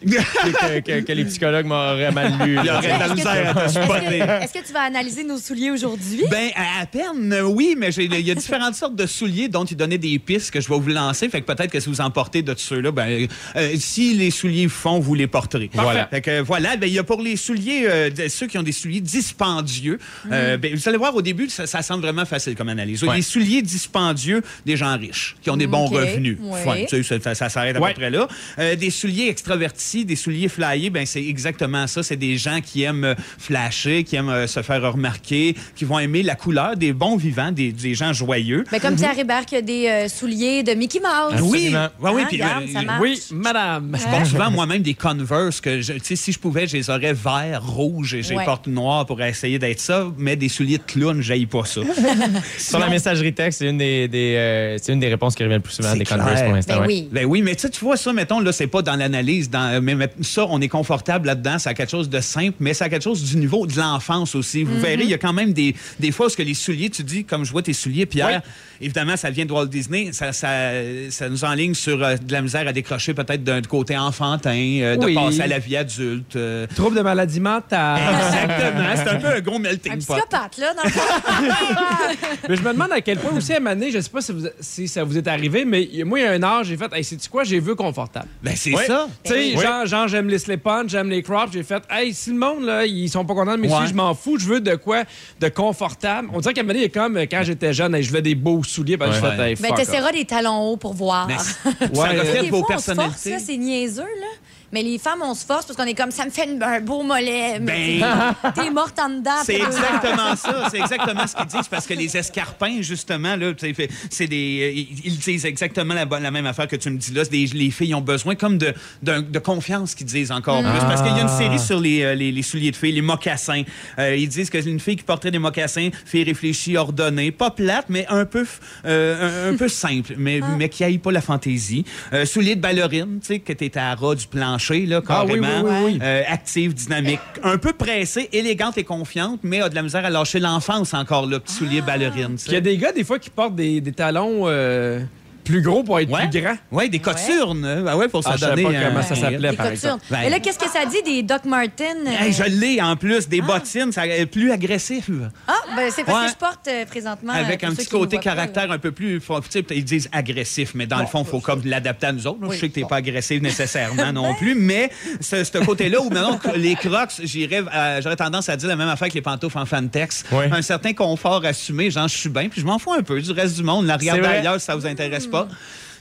que, que- que les psychologues m'auraient mal lu. Il y là. aurait de la Est-ce que misère à te tu- spotter. Est-ce que, tu vas analyser nos souliers aujourd'hui? Ben, à, à peine, euh, oui, mais il y a différentes sortes de souliers dont ils donnaient des pistes que je vais vous lancer. Fait que peut-être que si vous en portez de ceux-là, ben, euh, si les souliers font, vous les porterez. Voilà. Fait que voilà, ben, il y a pour les souliers, euh, ceux qui ont des souliers dispendieux, euh, ben, vous allez voir au début, ça, ça semble vraiment facile comme analyse. Ouais. Les souliers dispendieux des gens riches, qui ont des bons revenus. ouais. Fun, tu sais, ça, ça s'arrête à Ouais. peu près là. Euh, des souliers extravertis, des souliers flyés, ben, c'est exactement ça. C'est des gens qui aiment euh, flasher, qui aiment euh, se faire remarquer, qui vont aimer la couleur, des bons vivants, des, des gens joyeux. Ben, comme Pierre Hébert qui a des euh, souliers de Mickey Mouse. Oui, Absolument. ouais, oui, Hein, puis, regarde, euh, ça marche. Oui, madame. je porte souvent moi-même des Converse que je- si je pouvais, je les aurais verts, rouges et les Ouais. porte noirs pour essayer d'être ça, mais des souliers de clown, j'aille pas ça. Sur la messagerie texte, c'est une des, des, euh, c'est une des réponses qui reviennent le plus souvent des Converse pour l'instant. Ben ouais. oui. Ben oui, mais tu vois ça, mettons, là, c'est pas dans l'analyse. Dans, mais, mais ça, on est confortable là-dedans. Ça a quelque chose de simple, mais ça a quelque chose du niveau de l'enfance aussi. Vous verrez, il y a quand même des, des fois où ce que les souliers, tu dis, comme je vois tes souliers, Pierre, évidemment, ça vient de Walt Disney. Ça, ça, ça nous enligne sur euh, de la misère à décrocher peut-être d'un côté enfantin, euh, de Oui. passer à la vie adulte. euh. Trouble de maladie mentale. Exactement. C'est un peu un gros Un melting pot. psychopathe, là, dans le fond. Mais je me demande à quel point aussi à un donné, je sais pas si, vous- si ça vous est arrivé, mais moi, il y a un âge, j'ai fait, hey, c'est quoi, j'ai vu confortable. Ben, c'est ça. Tu sais, Oui. Genre, genre, j'aime les slip-ons, j'aime les crops, j'ai fait, hey, si le monde, là, ils sont pas contents de mes Ouais. souliers, je m'en fous, je veux de quoi de confortable. On dirait qu'à un moment donné, comme euh, quand j'étais jeune, hey, je veux des beaux souliers, parce que je Ouais. fais, hey, Ben, fuck off. t'essaieras des talons hauts pour voir. Mais Ouais, ça reflète vos personnalités. c'est niaiseux, là. Mais les femmes, on se force parce qu'on est comme, ça me fait une- un beau mollet. Mais Ben, t'es morte en dedans. C'est exactement ça. C'est exactement ce qu'ils disent parce que les escarpins, justement, là, tu sais, fait- c'est des. euh, Ils ils disent exactement la, même affaire que tu me dis là. C'est des- les filles ont besoin comme de, de confiance qu'ils disent encore plus. Parce qu'il y a une série sur les, euh, les, les souliers de filles, les mocassins. Euh, ils disent que une fille qui porterait des mocassins, fille réfléchie, ordonnée, pas plate, mais un peu, euh, un, un peu simple, mais, mais qui aille pas la fantaisie. Euh, souliers de ballerine, tu sais, que t'es à ras du plancher, là, Ah oui, carrément. oui, oui, oui. Euh, active, dynamique, un peu pressée, élégante et confiante, mais a de la misère à lâcher l'enfance encore, le petit soulier ballerine. il y a des gars, des fois, qui portent des, des talons euh, plus gros pour être Ouais. plus grands. Ouais, des coturnes. Ah ouais, pour Ah, se je savais donner. pas comment ça s'appelait, Des par coturnes. exemple. Ben- Et là, qu'est-ce que ça dit des Doc Martens? euh, Hey, je l'ai en plus, des bottines, ça est plus agressif. Ah, ben, c'est parce Ouais. que je porte euh, présentement. euh, Avec pour un petit côté pas, caractère un peu plus. sais, Ils disent agressif, mais dans le fond, il faut comme l'adapter à nous autres. Je sais que tu n'es pas agressif nécessairement non plus, mais ce, ce côté-là où maintenant les crocs, j'irais, euh, j'aurais tendance à dire la même affaire que les pantoufles en fantex. Ouais. Un certain confort assumé, genre je suis bien, puis je m'en fous un peu du reste du monde. La regarder vrai. ailleurs si ça vous intéresse pas.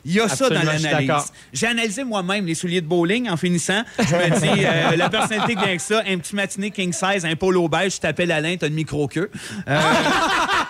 Il y a ça dans l'analyse. J'ai analysé moi-même les souliers de bowling en finissant. Je me dis, euh, la personnalité que vient avec ça, un petit matiné king size, un polo beige, je t'appelle Alain, t'as une micro-queue. Euh,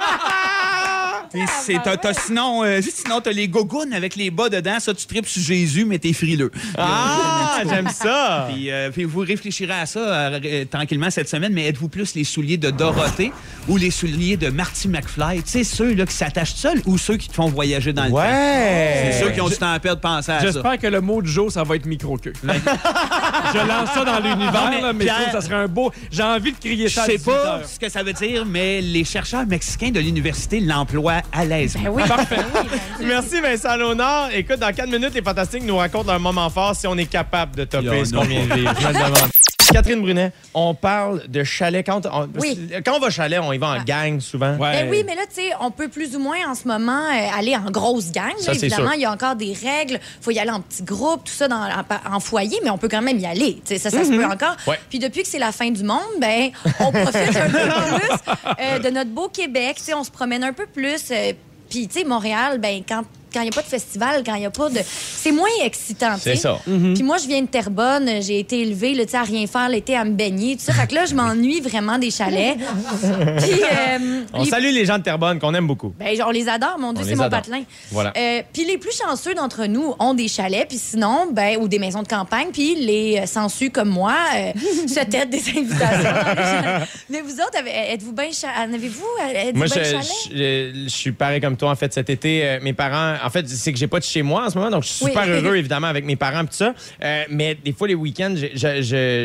c'est, t'as, t'as- sinon, euh, sinon, t'as les gogounes avec les bas dedans. Ça, tu tripes sur Jésus, mais t'es frileux. Ah, j'aime ça. Puis, euh, puis vous réfléchirez à ça euh, tranquillement cette semaine, mais êtes-vous plus les souliers de Dorothée ou les souliers de Marty McFly? Tu sais, ceux là, qui s'attachent seuls ou ceux qui te font voyager dans le temps? Ouais. C'est ceux qui ont du temps à perdre, penser à ça. J'espère que le mot du jour, ça va être micro-queue. je lance ça dans l'univers, Non, mais là, mais je Pierre- trouve que ça serait un beau... J'ai envie de crier Je ça à sais 18 pas heures. ce que ça veut dire, mais les chercheurs mexicains de l'université l'emploient à l'aise. Ben oui. Parfait. Oui, ben, Merci Vincent Léonard. Écoute, dans 4 minutes, les Fantastiques nous racontent un moment fort si on est capable de topper Yo, ce qu'on vient de vivre. Je me le demande. Catherine Brunet, on parle de chalet. Quand on, Oui. quand on va au chalet, on y va en gang souvent. Ouais. Ben oui, mais là, tu sais, on peut plus ou moins en ce moment euh, aller en grosse gang. Ça, Évidemment, il y a encore des règles. faut y aller en petits groupes, tout ça dans, en, en foyer, mais on peut quand même y aller. Ça, ça se peut encore. Ouais. Puis depuis que c'est la fin du monde, ben, on profite un peu plus euh, de notre beau Québec. On se promène un peu plus. euh, puis, tu sais, Montréal, ben, quand quand il n'y a pas de festival, quand il n'y a pas de. C'est moins excitant, tu C'est sais. ça. Puis moi, je viens de Terrebonne. J'ai été élevée là, tu sais, à rien faire l'été, à me baigner, tout ça. Fait que là, je m'ennuie vraiment des chalets. Puis. euh, On les- salue les gens de Terrebonne qu'on aime beaucoup. ben, on les adore, mon Dieu, On c'est mon adore. patelin. Voilà. Euh, puis les plus chanceux d'entre nous ont des chalets, puis sinon, ben, ou des maisons de campagne, puis les euh, sensus comme moi euh, se têtent des invitations. dans les chalets. Mais vous autres, avez- êtes-vous bien avez-vous êtes-vous Moi, bien je, chalet? je- je suis pareil comme toi, en fait, cet été. euh, mes parents, en fait, c'est que j'ai pas de chez moi en ce moment, donc je suis Oui. super heureux, évidemment, avec mes parents et tout ça. Euh, mais des fois, les week-ends,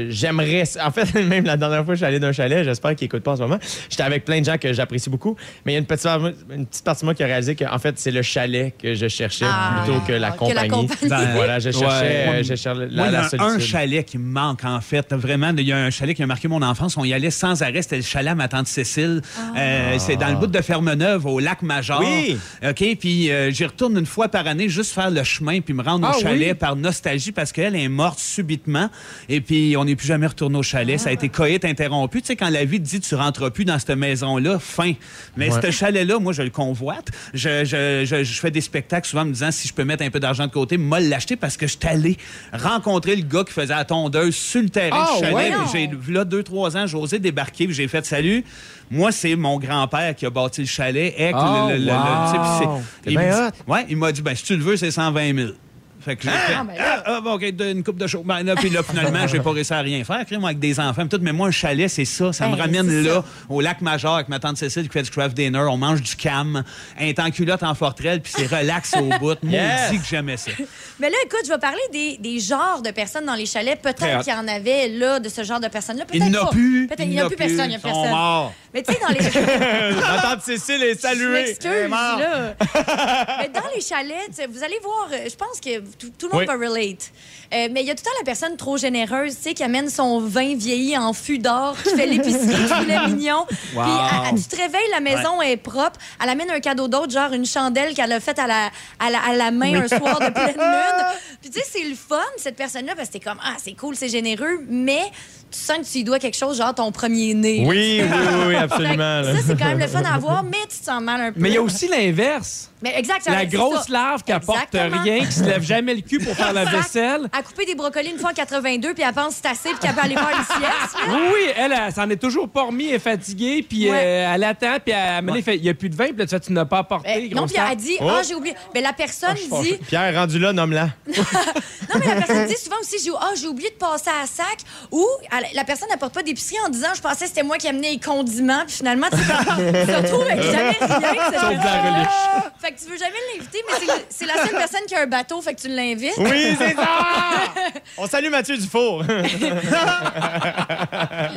j'aimerais. En fait, même la dernière fois, je suis allé d'un chalet, j'espère qu'ils écoutent pas en ce moment. J'étais avec plein de gens que j'apprécie beaucoup, mais il y a une petite, une petite partie de moi qui a réalisé qu'en fait, c'est le chalet que je cherchais Ah, plutôt que la que la compagnie. compagnie. Ben, voilà, je cherchais, Ouais. euh, je cherchais la, Moi, il y la a un- solitude. chalet qui me manque, en fait. Vraiment, il y a un chalet qui a marqué mon enfance. On y allait sans arrêt. C'était le chalet à ma tante Cécile. Euh, c'est dans le bout de Fermeneuve, au lac Major. Oui. OK, puis euh, j'y retourne une fois par année, juste faire le chemin, puis me rendre Ah au chalet oui? par nostalgie, parce qu'elle est morte subitement. Et puis, on n'est plus jamais retourné au chalet. Ça a été coït interrompu. Tu sais, quand la vie te dit tu rentres plus dans cette maison-là, fin. Mais Ouais. ce chalet-là, moi, je le convoite. Je, je, je, je fais des spectacles souvent en me disant si je peux mettre un peu d'argent de côté, moi l'acheter parce que je suis allé rencontrer le gars qui faisait la tondeuse sur le terrain Ah, du chalet. J'ai, là, deux, trois ans, j'ai osé débarquer, puis j'ai fait salut. Moi, c'est mon grand-père qui a bâti le chalet. Avec Oh, le, le- le- le- il, ouais, m'a dit ben, si tu le veux, c'est 120 000. Fait que j'ai fait, Ah, ben là. ah, ah, bon, OK, une coupe de chaud. Ben, là, puis là, finalement, j'ai pas réussi à rien faire. Moi, avec des enfants, tout. Mais moi, un chalet, c'est ça. Ça me Ben, ramène là, ça. au lac Major, avec ma tante Cécile qui fait du craft dinner. On mange du cam, un temps culotte en forterelle, puis c'est relax au bout. Moi, Yes. dit que j'aimais ça. Mais là, écoute, je vais parler des, des genres de personnes dans les chalets. Peut-être qu'il y en avait là, de ce genre de personnes-là. Il Peut-être n'y en a plus. Il n'y a plus personne. Il n'y a personne. Mais tu sais, dans les. Tante Cécile est saluée. morte. là. Mais dans les chalets, vous allez voir, euh, je pense que tout, tout le monde Oui. va relate. Euh, mais il y a tout le temps la personne trop généreuse, tu sais, qui amène son vin vieilli en fût d'or, qui fait l'épicerie, qui poulet mignon. Puis tu te réveilles, la maison est propre. Elle amène un cadeau d'autre, genre une chandelle qu'elle a faite à la, à la, à la main un soir de pleine lune. Puis tu sais, c'est le fun, cette personne-là, parce que t'es comme, ah, c'est cool, c'est généreux, mais tu sens que tu lui dois quelque chose, genre ton premier né. Oui, oui, oui, oui, Fait absolument. Ça, c'est quand même le fun à voir, mais tu te sens mal un peu. Mais il y a aussi l'inverse. Mais exact, ça- La grosse ça. larve qui apporte rien, qui se lève jamais le cul pour faire la vaisselle. À couper des brocolis une fois en 82, puis elle pense que c'est assez, puis qu'elle peut aller faire une sieste. là. Oui, oui, elle, elle s'en est toujours pas remis, elle est fatiguée, puis Ouais. euh, elle attend, puis elle, moment donné, il fait, il n'y a plus de vin, puis là, tu fais, tu n'as pas apporté. Ben, non, puis elle tarte. dit, Oh. ah, j'ai oublié. Mais la personne suis dit. Pierre, rendu là, nomme-la. non, mais la personne dit souvent aussi, j'ai ah, j'ai oublié de passer à sac. Ou la personne n'apporte pas d'épicerie en disant, je pensais que c'était moi qui amenais les condiments, puis finalement, tu tu te retrouves avec jamais rien. Fait que tu veux jamais l'inviter, mais c'est la seule personne qui a un bateau, fait que tu l'invites. Oui, c'est ça! On salue Mathieu Dufour.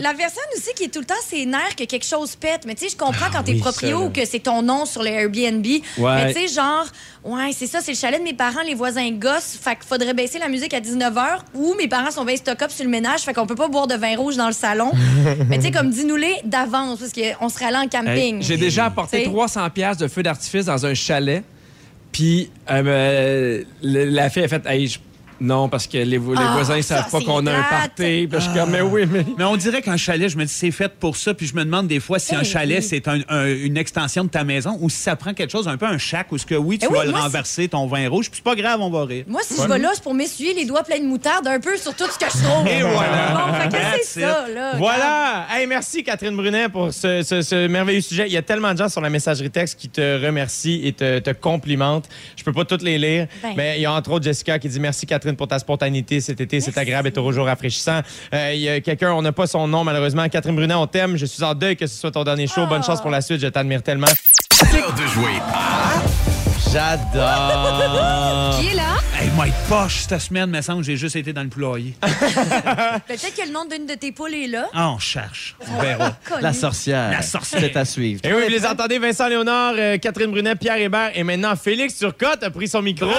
La personne aussi qui est tout le temps ses nerfs que quelque chose pète. Mais tu sais, je comprends quand t'es oui, proprio ça, que c'est ton nom sur le Airbnb. Ouais. Mais tu sais, genre, ouais, c'est ça, c'est le chalet de mes parents, les voisins gossent. Fait qu'il faudrait baisser la musique à 19h ou mes parents sont bien stock-up sur le ménage. Fait qu'on peut pas boire de vin rouge dans le salon. Mais tu sais, comme dis-nous-les d'avance parce qu'on serait allé en Hey, camping. J'ai déjà apporté T'sais. 300 pièces de feu d'artifice dans un chalet. Puis euh, la fille a fait hey, je- non parce que les, vo- les Ah, voisins ne savent pas qu'on a un party. Mais oui mais Mais on dirait qu'un chalet, je me dis, c'est fait pour ça. Puis je me demande des fois si Eh un chalet, oui. c'est un- un- une extension de ta maison ou si ça prend quelque chose, un peu un shack, où ce que oui, tu Eh oui, vas le renverser, ton vin rouge, puis c'est pas grave, on va rire. Moi, si je vais là, c'est pour m'essuyer les doigts pleins de moutarde un peu sur tout ce que je trouve. Et voilà. Bon, fait que That's c'est ça, là. Voilà! Hey, merci Catherine Brunet pour ce, ce- ce merveilleux sujet. Il y a tellement de gens sur la messagerie texte qui te remercient et te, te complimentent. Je peux pas toutes les lire, Ben. mais il y a entre autres Jessica qui dit merci Catherine pour ta spontanéité cet été. C'est agréable et toujours rafraîchissant. Euh, il y a quelqu'un, on n'a pas son nom malheureusement. Catherine Brunet, on t'aime. Je suis en deuil que ce soit ton dernier show. Bonne chance pour la suite. Je t'admire tellement. C'est l'heure de jouer. J'adore! Qui est là? Hey, moi, être poche cette semaine, me semble, j'ai juste été dans le poulailler. Peut-être que le nom d'une de tes poules est là. Ah, on cherche. On verra. La sorcière. La sorcière. C'est à suivre. Et oui, vous les entendez, Vincent Léonard, euh, Catherine Brunet, Pierre Hébert et maintenant Félix Turcotte a pris son micro.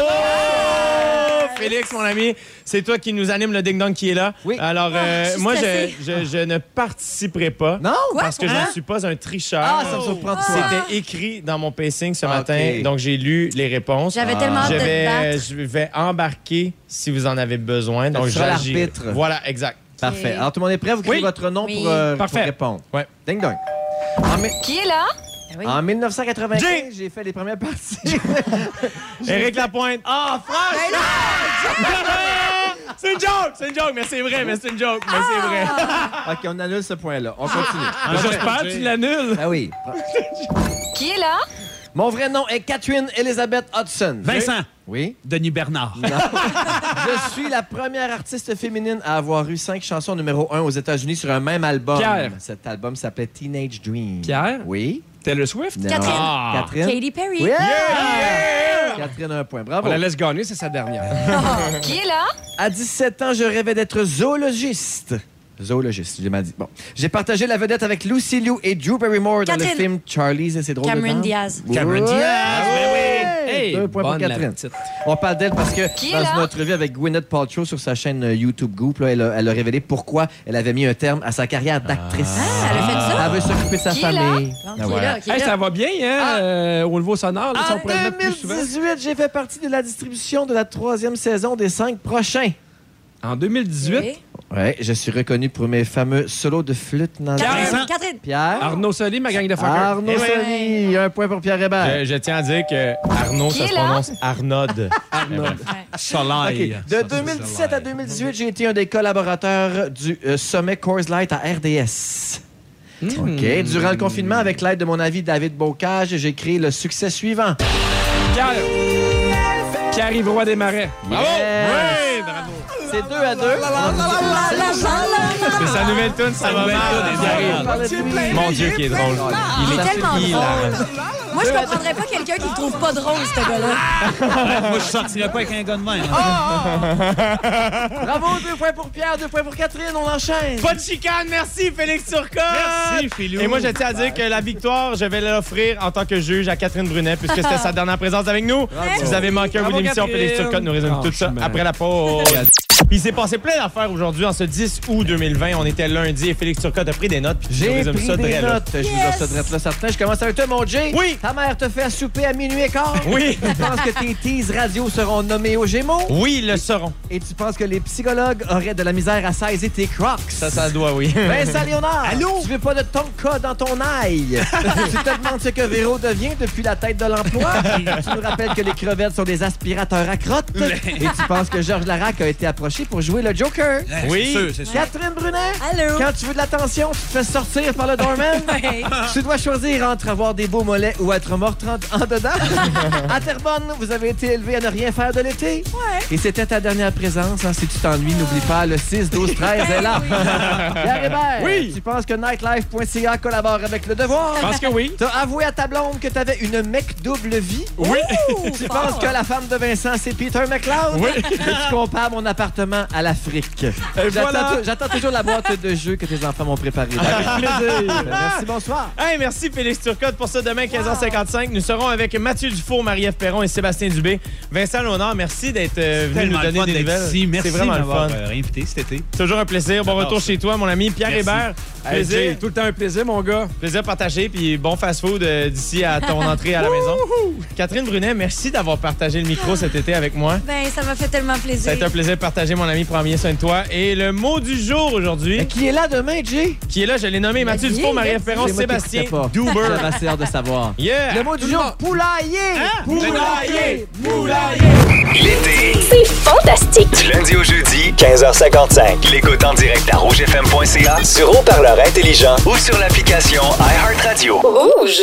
Félix, mon ami, c'est toi qui nous anime le ding-dong qui est là. Oui. Alors, euh, Ah, suis moi, je, stressée. je- je ne participerai pas. Non? Parce que je Hein? ne suis pas un tricheur. Ah, ça me surprend toi. C'était écrit dans mon pacing ce Ok. matin, donc j'ai lu les réponses. J'avais tellement hâte je vais, battre. je vais embarquer si vous en avez besoin. Donc, j'agis. l'arbitre. Voilà, exact. Parfait. Alors, tout le monde est prêt? Vous criez Oui. votre nom Oui. pour, euh, pour répondre. Ouais. Ding dong. En, mi- Qui est là? Oui. en 1995, Jing. j'ai fait les premières parties. Éric Lapointe. Ah, C'est une joke, c'est une joke, mais c'est vrai, mais c'est une joke, mais c'est vrai. OK, on annule ce point-là. On continue. Ah, j'espère que tu l'annules. Ah oui. Qui est là? Mon vrai nom est Catherine Elizabeth Hudson. Vincent, Oui. Denis Bernard. Je suis la première artiste féminine à avoir eu cinq chansons numéro un aux États-Unis sur un même album. Pierre. Cet album s'appelait Teenage Dream. Pierre? Oui. Taylor Swift? Non. Catherine. Ah. Catherine? Katy Perry. Oui. Catherine, un point. Bravo. On la laisse gagner, c'est sa dernière. Qui est là? À 17 ans, je rêvais d'être zoologiste. Zoologiste, j'ai mal dit. Bon. J'ai partagé la vedette avec Lucy Liu et Drew Barrymore dans le Catherine. film Charlie's et c'est drôle Cameron dedans. Diaz. Cameron Ouais. Diaz, ben oui. Hey, Deux points pour Catherine. On parle d'elle parce que Qui dans une entrevue avec Gwyneth Paltrow sur sa chaîne euh, YouTube Goop, là, elle, a, elle a révélé pourquoi elle avait mis un terme à sa carrière d'actrice. Ah, elle a fait ça? Elle veut s'occuper de sa Qui est là? famille. Ah, qui est voilà. là? Qui est Hey, là? ça va bien, hein, Ah. euh, au niveau sonore. Là, si En on pourrait le mettre plus souvent. 2018, j'ai fait partie de la distribution de la troisième saison des cinq prochains. En 2018, Oui. Ouais, je suis reconnu pour mes fameux solos de flûte. Catherine. Catherine. Pierre? Arnaud Soli, ma gang de fuckers. Arnaud Eh. Soli, un point pour Pierre Hébert. Je, je tiens à dire que Arnaud, Qui ça est se là? prononce Arnaud. Arnaud. Ouais. Soleil. OK. De 2017 à 2018, j'ai été un des collaborateurs du euh, sommet Coors Light à RDS. OK. Durant le confinement, avec l'aide de mon ami David Bocage, j'ai créé le succès suivant. Pierre. Roy des Marais. Bravo! Ouais, bravo. C'est 2 à 2. C'est sa nouvelle tune, ça va mal. Mon Dieu, qui est drôle. Il est tellement drôle. Moi, je comprendrais pas quelqu'un qui le trouve pas drôle, ce gars-là. Moi, je sortirais pas avec un gars de même. hein. Bravo, deux points pour Pierre, deux points pour Catherine, on enchaîne. Pas de chicane, merci Félix Turcotte. Merci, Philou. Et moi, je tiens à dire que la victoire, je vais l'offrir en tant que juge à Catherine Brunet, puisque c'était sa dernière présence avec nous. Si vous avez manqué un bout Bravo, d'émission, Catherine. Félix Turcotte nous résume tout ça après la pause. Puis il s'est passé plein d'affaires aujourd'hui, en ce 10 août 2020. On était lundi et Félix Turcotte a pris des notes. J'ai pris ça des notes. Je vous offre ça là, certain. Je commence avec toi, mon Jay. Oui. Ta mère te fait à souper à minuit et quart. Oui. Tu penses que tes teases radio seront nommés aux Gémeaux? Oui, ils le seront. Et tu penses que les psychologues auraient de la misère à saisir tes crocs? Ça, ça doit, oui. Vincent Léonard, Allô? tu veux pas de tonka dans ton ail? tu te demandes ce que Véro devient depuis la tête de l'emploi? tu nous rappelles que les crevettes sont des aspirateurs à crottes? Et tu penses que Georges Larac a été approché pour jouer le Joker. Ouais, Oui. C'est sûr, c'est sûr. Catherine Brunet, Allô? quand tu veux de l'attention, tu te fais sortir par le doorman. Tu dois choisir entre avoir des beaux mollets ou être morte en, en dedans. à Terrebonne, vous avez été élevé à ne rien faire de l'été. Ouais. Et c'était ta dernière présence. hein. Si tu t'ennuies, n'oublie pas, le 6, 12, 13 est là. Pierre Hébert, Oui. tu penses que nightlife.ca collabore avec Le Devoir? Je pense que oui. T'as avoué à ta blonde que t'avais une mec double vie? Oui. Tu penses que la femme de Vincent, c'est Peter McLeod? Oui. Et tu compares mon appartement à l'Afrique. J'attends voilà. tou- J'attends toujours la boîte de jeux que tes enfants m'ont préparée. Avec plaisir. Merci, bonsoir. Hey, merci Félix Turcotte pour ça. Demain, 15h55, nous serons avec Mathieu Dufour, Marie-Ève Perron et Sébastien Dubé. Vincent Léonard, merci d'être euh, venu nous donner des nouvelles. ici. Merci C'est vraiment de m'avoir euh, réinvité cet été. Toujours un plaisir. Bon retour ça. chez toi, mon ami Pierre Merci. Hébert. Hey, Plaisir. tout le temps un plaisir, mon gars. Plaisir partagé, puis bon fast-food euh, d'ici à ton entrée à la maison. Catherine Brunet, merci d'avoir partagé le micro cet été avec moi. Ben, ça m'a fait tellement plaisir. Ça a été un plaisir de partager, mon ami. Prends bien soin de toi. Et le mot du jour aujourd'hui, Mais qui est là demain, Jay? qui est là, je l'ai nommé Mathieu Dufour, Marie-Ève Sébastien. Duber. J'avais assez hâte de savoir. Yeah! Le mot du jour, poulailler! Poulailler! L'été, C'est fantastique. du lundi au jeudi, 15h55. L'écoute en direct à rougefm.ca, sur haut-parleur intelligent ou sur l'application iHeartRadio. Rouge.